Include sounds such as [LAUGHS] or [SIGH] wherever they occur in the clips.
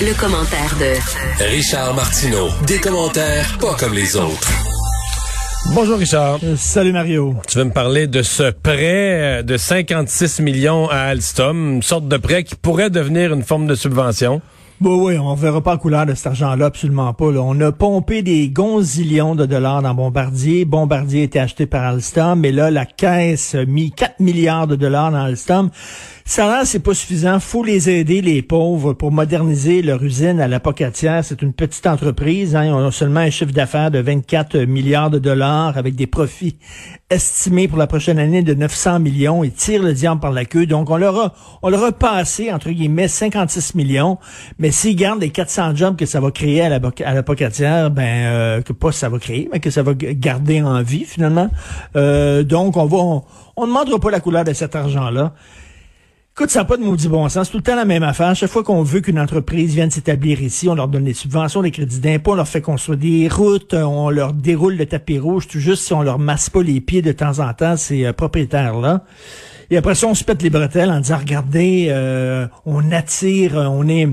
Le, commentaire de Richard Martineau. Des commentaires pas comme les autres. Bonjour Richard. Euh, salut Mario. Tu veux me parler de ce prêt euh, de 56 millions à Alstom, une sorte de prêt qui pourrait devenir une forme de subvention? Bon, oui, on verra pas couleur de cet argent-là, absolument pas. On a pompé des gonzillions de dollars dans Bombardier. Bombardier a été acheté par Alstom, mais là, la caisse a mis 4 milliards de dollars dans Alstom. Ça là, c'est pas suffisant. Faut les aider, les pauvres, pour moderniser leur usine à la Pocatière. C'est une petite entreprise. Hein. Ils ont seulement un chiffre d'affaires de 24 milliards de dollars avec des profits estimés pour la prochaine année de 900 millions. Ils tirent le diable par la queue. Donc, on leur a, on passé, entre guillemets, 56 millions. Mais s'ils gardent les 400 jobs que ça va créer à la, à Pocatière, ben, euh, que pas ça va créer, mais que ça va garder en vie, finalement. Euh, donc, on va, on ne demandera pas la couleur de cet argent-là. Écoute, ça n'a pas de maudit bon sens. C'est tout le temps la même affaire. Chaque fois qu'on veut qu'une entreprise vienne s'établir ici, on leur donne des subventions, des crédits d'impôt, on leur fait construire des routes, on leur déroule le tapis rouge, tout juste si on leur masse pas les pieds de temps en temps, ces euh, propriétaires-là. Et après ça, on se pète les bretelles en disant, regardez, euh, on attire, on est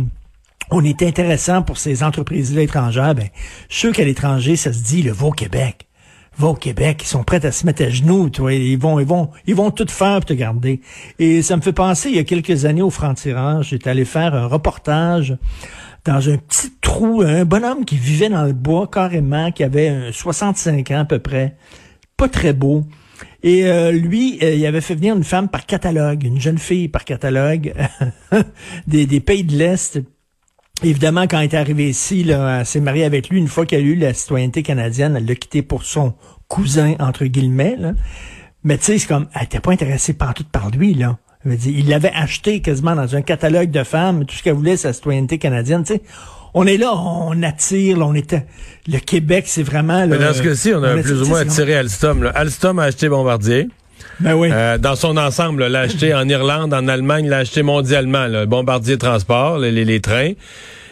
on est intéressant pour ces entreprises-là étrangères. Ben, je suis sûr qu'à l'étranger, ça se dit le va au Québec va au Québec, ils sont prêts à se mettre à genoux, toi, ils vont, ils vont, ils vont tout faire pour te garder. Et ça me fait penser, il y a quelques années au franc-tirage, j'étais allé faire un reportage dans un petit trou, un bonhomme qui vivait dans le bois carrément, qui avait 65 ans à peu près, pas très beau. Et euh, lui, euh, il avait fait venir une femme par catalogue, une jeune fille par catalogue [LAUGHS] des pays de l'Est, Évidemment, quand elle est arrivée ici, là, elle s'est mariée avec lui. Une fois qu'elle a eu la citoyenneté canadienne, elle l'a quitté pour son cousin, entre guillemets. Là. Mais tu sais, c'est comme, elle était pas intéressée par tout par lui, là. Il l'avait acheté quasiment dans un catalogue de femmes. Tout ce qu'elle voulait, c'est la citoyenneté canadienne. Tu sais, on est là, on attire, là, on était. Le Québec, c'est vraiment. Là, Mais dans ce cas-ci, on a plus ou moins attiré Alstom. Là. Alstom a acheté Bombardier. Ben. Euh, dans son ensemble, l'a acheté en Irlande, en Allemagne, l'a acheté mondialement, le Bombardier Transport, les, les, trains.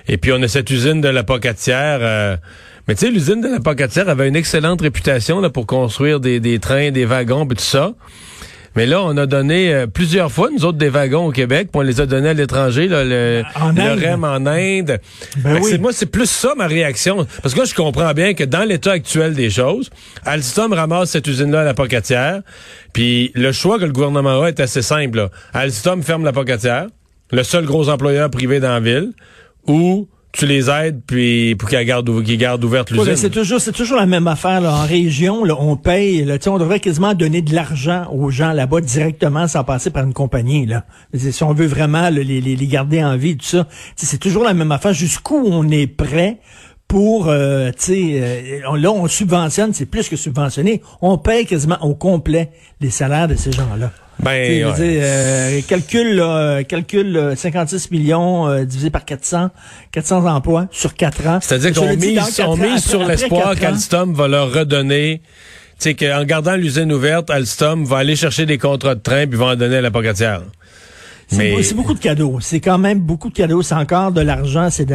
Et puis on a cette usine de la Pocatière. Euh, mais tu sais, l'usine de la Pocatière avait une excellente réputation là, pour construire des, trains, des wagons, tout ça. Mais là, on a donné euh, plusieurs fois, nous autres, des wagons au Québec, puis on les a donnés à l'étranger, le, le REM en Inde. Ben moi, c'est plus ça ma réaction. Parce que là, je comprends bien que dans l'état actuel des choses, Alstom ramasse cette usine-là à la Pocatière, puis le choix que le gouvernement a est assez simple. Alstom ferme la Pocatière, le seul gros employeur privé dans la ville, ou tu les aides puis pour qu'ils gardent, qu'ils gardent ouverte l'usine. c'est toujours c'est toujours la même affaire là. en région là, on paye là, on devrait quasiment donner de l'argent aux gens là-bas directement sans passer par une compagnie là. Si on veut vraiment les, les, les, garder en vie tout ça, c'est toujours la même affaire jusqu'où on est prêt pour, euh, tu sais, euh, là, on subventionne, c'est plus que subventionné. On paye quasiment au complet les salaires de ces gens-là. Ben, euh, calcul, calcul 56 millions euh, divisé par 400, 400 emplois sur 4 ans. C'est-à-dire qu'on mise, on mise sur l'espoir qu'Alstom va leur redonner tu sais, qu'en gardant l'usine ouverte, Alstom va aller chercher des contrats de train puis va en donner à la pocatière. C'est beaucoup de cadeaux. C'est quand même beaucoup de cadeaux. C'est encore de l'argent. C'est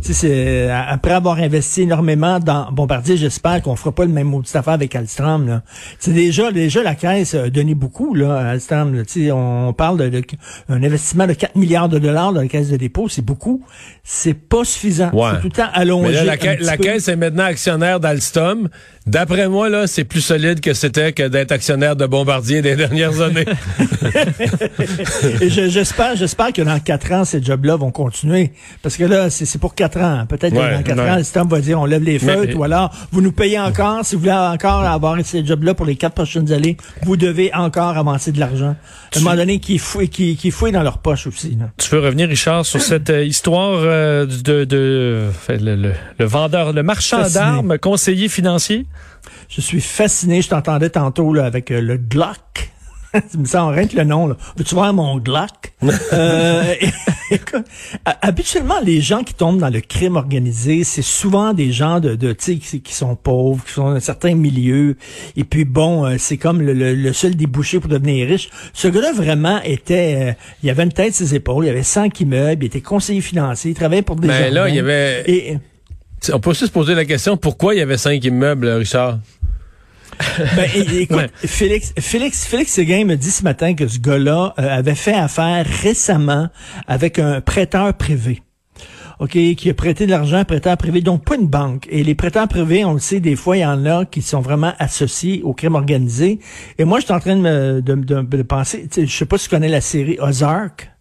c'est après avoir investi énormément dans Bombardier, j'espère qu'on fera pas le même maudit affaire avec Alstom. C'est déjà déjà la caisse a donné beaucoup là, à Alstom. Là. On parle d'un investissement de 4 milliards de dollars dans la caisse de dépôt. C'est beaucoup. C'est pas suffisant. C'est tout le temps allongé. Mais la, la caisse est maintenant actionnaire d'Alstom. D'après moi, là, c'est plus solide que c'était que d'être actionnaire de Bombardier des [LAUGHS] dernières années. [LAUGHS] Et j'espère, j'espère que dans quatre ans, ces jobs-là vont continuer. Parce que là, c'est pour quatre ans. Peut-être que dans quatre ans, le système va dire on lève les feutres ou alors vous nous payez encore. Si vous voulez encore avoir ces jobs-là pour les quatre prochaines années, vous devez encore avancer de l'argent. À un moment donné, qui qui dans leur poche aussi. Tu veux revenir, Richard, sur cette euh, histoire euh, de, de le, le, vendeur, le marchand d'armes, conseiller financier? Je suis fasciné. Je t'entendais tantôt là, avec euh, le Glock. [LAUGHS] tu me sens rien que le nom. Là. Veux-tu voir mon Glock? [LAUGHS] euh, [LAUGHS] habituellement, les gens qui tombent dans le crime organisé, c'est souvent des gens de, de qui, qui sont pauvres, qui sont dans un certain milieu. Et puis bon, euh, c'est comme le, le, seul débouché pour devenir riche. Ce gars-là vraiment était, euh, il avait une tête ses épaules, il avait cinq immeubles, il était conseiller financier, il travaillait pour des. Ben là, il y avait. Et, on peut aussi se poser la question pourquoi il y avait cinq immeubles, Richard? Ben, écoute, Félix, Félix, Félix Séguin me dit ce matin que ce gars-là euh, avait fait affaire récemment avec un prêteur privé. OK, qui a prêté de l'argent à prêteur privé, donc pas une banque. Et les prêteurs privés, on le sait, des fois, il y en a qui sont vraiment associés au crime organisé. Et moi, je suis en train de, me, de, de, de penser, je sais pas si tu connais la série Ozark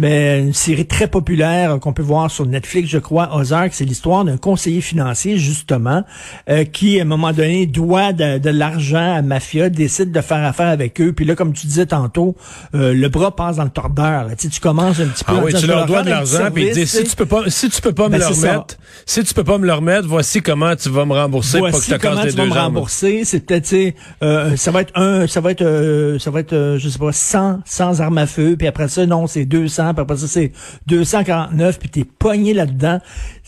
mais une série très populaire qu'on peut voir sur Netflix, je crois, Ozark, c'est l'histoire d'un conseiller financier, justement, euh, qui, à un moment donné, doit de, l'argent à Mafia, décide de faire affaire avec eux. Puis là, comme tu disais tantôt, euh, le bras passe dans le tordeur. Tu, tu commences un petit peu... Ah oui, tu leur dois de l'argent, puis dis, si tu peux pas, si tu peux pas me ben, le remettre, si tu peux pas me le remettre, voici comment tu vas me rembourser voici pour que je te comment tu vas me rembourser. C'est peut-être, euh, ça va être un, ça va être, euh, ça va être, je sais pas, 100, 100 armes à feu, puis après ça, non, c'est 200 puis après c'est 249, puis t'es pogné là-dedans.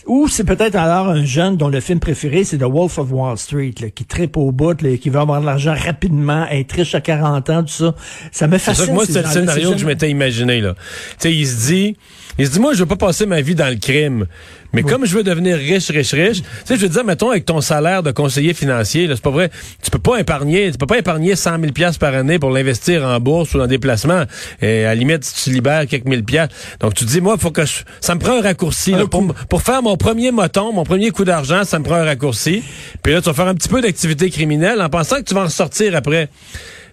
Ou c'est peut-être alors un jeune dont le film préféré, c'est The Wolf of Wall Street, qui tripe au bout, qui veut avoir de l'argent rapidement, être riche à 40 ans, tout ça. Ça me fascine. moi, c'est le scénario que je m'étais imaginé. là. Tu sais, il se dit, il se dit, moi, je veux pas passer ma vie dans le crime. Mais comme je veux devenir riche, riche, riche, tu sais, je veux dire, mettons, avec ton salaire de conseiller financier, là, c'est pas vrai, tu peux pas épargner, tu peux pas épargner 100 000 pièces par année pour l'investir en bourse ou en déplacement. Et à la limite, tu libères quelques mille pièces. Donc, tu dis, moi, faut que je, ça me prend un raccourci, là, pour, pour faire mon premier moton, mon premier coup d'argent, ça me prend un raccourci. Puis là, tu vas faire un petit peu d'activité criminelle en pensant que tu vas en sortir après.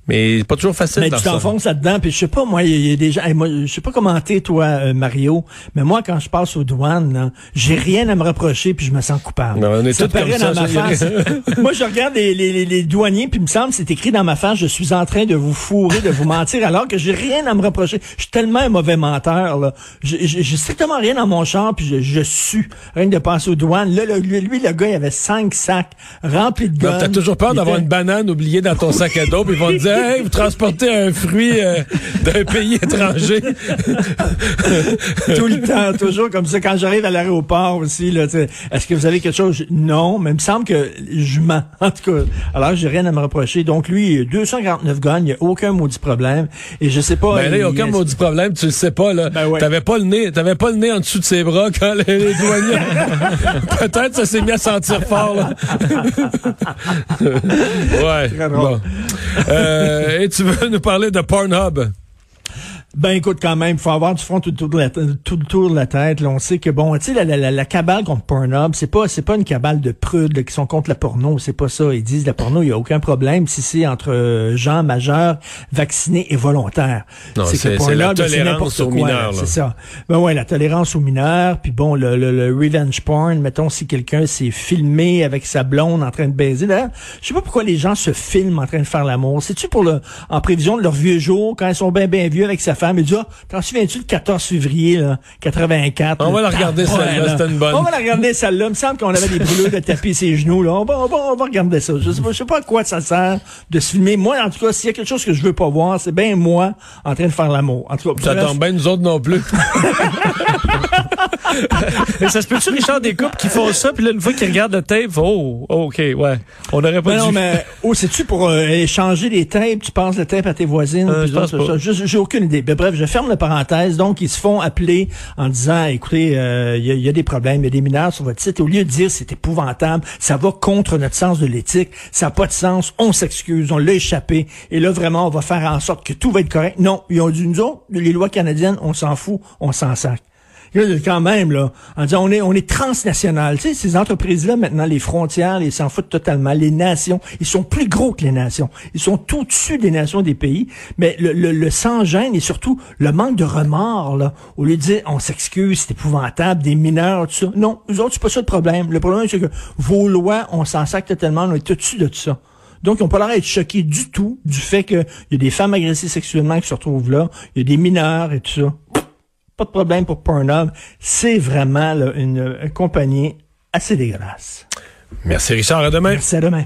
Mais pas toujours facile. Mais tu t'enfonces là-dedans, puis je sais pas, moi, il y, a des gens. moi, je sais pas comment t'es, toi, euh, Mario, mais moi, quand je passe aux douanes, j'ai rien à me reprocher, puis je me sens coupable. on est ça paraît dans ma face. [LAUGHS] moi, je regarde les, les, les douaniers, puis il me semble c'est écrit dans ma face, je suis en train de vous fourrer, de vous mentir, alors que j'ai rien à me reprocher. Je suis tellement un mauvais menteur, là. J'ai strictement rien dans mon champ, puis je, je suis rien de passer aux douanes. Là, lui, le gars, il avait cinq sacs remplis de guns. T'as toujours peur d'avoir une banane oubliée dans ton sac à dos, puis ils vont te dire vous transportez un fruit euh, d'un pays étranger. Tout le temps, toujours comme ça. Quand j'arrive à l'aéroport aussi, là, est-ce que vous avez quelque chose? Non, mais il me semble que je mens. [LAUGHS] En tout cas, alors j'ai rien à me reprocher. Donc lui, 249 gagnes, il n'y a aucun maudit problème. Et je sais pas. Ben là, il n'y a aucun maudit problème, tu le sais pas, là. Ben T'avais pas le nez, t'avais pas le nez en dessous de ses bras quand les, douaniers. [LAUGHS] Peut-être ça s'est mis à sentir fort, là. [LAUGHS] ouais. Bon. Euh, et tu veux nous parler de Pornhub? Ben écoute, quand même, faut avoir du front tout, tout, tout, tour de la tête. Là, on sait que bon, tu sais, la, la, la, cabale contre Pornhub, c'est pas c'est pas une cabale de prudes qui sont contre la porno, c'est pas ça. Ils disent la porno, il y a aucun problème si c'est entre euh, gens majeurs, vaccinés et volontaires. C'est la tolérance aux mineurs. C'est ça. Ben ouais, la tolérance aux mineurs. Puis bon, le, le, revenge porn. Mettons si quelqu'un s'est filmé avec sa blonde en train de baiser. D'ailleurs, je sais pas pourquoi les gens se filment en train de faire l'amour. C'est tu pour le en prévision de leur vieux jour quand ils sont bien bien vieux avec sa femme et dit, ah, t'en souviens-tu le 14 février, là, 84? On va la regarder celle-là, c'était une bonne. On va la regarder celle-là. Il me semble qu'on avait des brûlures de taper ses genoux, là. On va, on va, on va regarder ça. Je sais, pas, je sais pas à quoi ça sert de se filmer. Moi, en tout cas, s'il y a quelque chose que je veux pas voir, c'est bien moi en train de faire l'amour. En tout cas, ça tombe bien nous autres non plus. [LAUGHS] Mais ça se peut-tu, Richard, des couples qui font ça, puis là, une fois qu'ils regardent le tape, oh, oh OK, ouais. On aurait pas mais dû. Non, mais, oh, c'est-tu pour euh, échanger des tapes, tu passes le tape à tes voisines? Euh, J'ai aucune idée. Mais bref, je ferme la parenthèse. Donc, ils se font appeler en disant, écoutez, il euh, y, a, y, a, des problèmes, il y a des mineurs sur votre site. Au lieu de dire, c'est épouvantable, ça va contre notre sens de l'éthique, ça n'a pas de sens, on s'excuse, on l'a échappé. Et là, vraiment, on va faire en sorte que tout va être correct. Non, ils ont dit, nous autres, les lois canadiennes, on s'en fout, on s'en sac quand même, là, en disant, on est, on est transnational. Tu sais, ces entreprises-là, maintenant, les frontières, ils s'en foutent totalement. Les nations, ils sont plus gros que les nations. Ils sont tout dessus des nations des pays. Mais le, le, le sans-gêne et surtout le manque de remords, là, au lieu de dire, on s'excuse, c'est épouvantable, des mineurs, tout ça. Non, nous autres, c'est pas ça le problème. Le problème, c'est que vos lois, on s'en sac totalement, on est tout dessus de tout ça. Donc, n'ont pas l'air d'être choqués du tout du fait qu'il y a des femmes agressées sexuellement qui se retrouvent là, il y a des mineurs et tout ça pas de problème pour Pornhub. C'est vraiment une, une compagnie assez dégueulasse. Merci Richard, à demain. Merci à demain.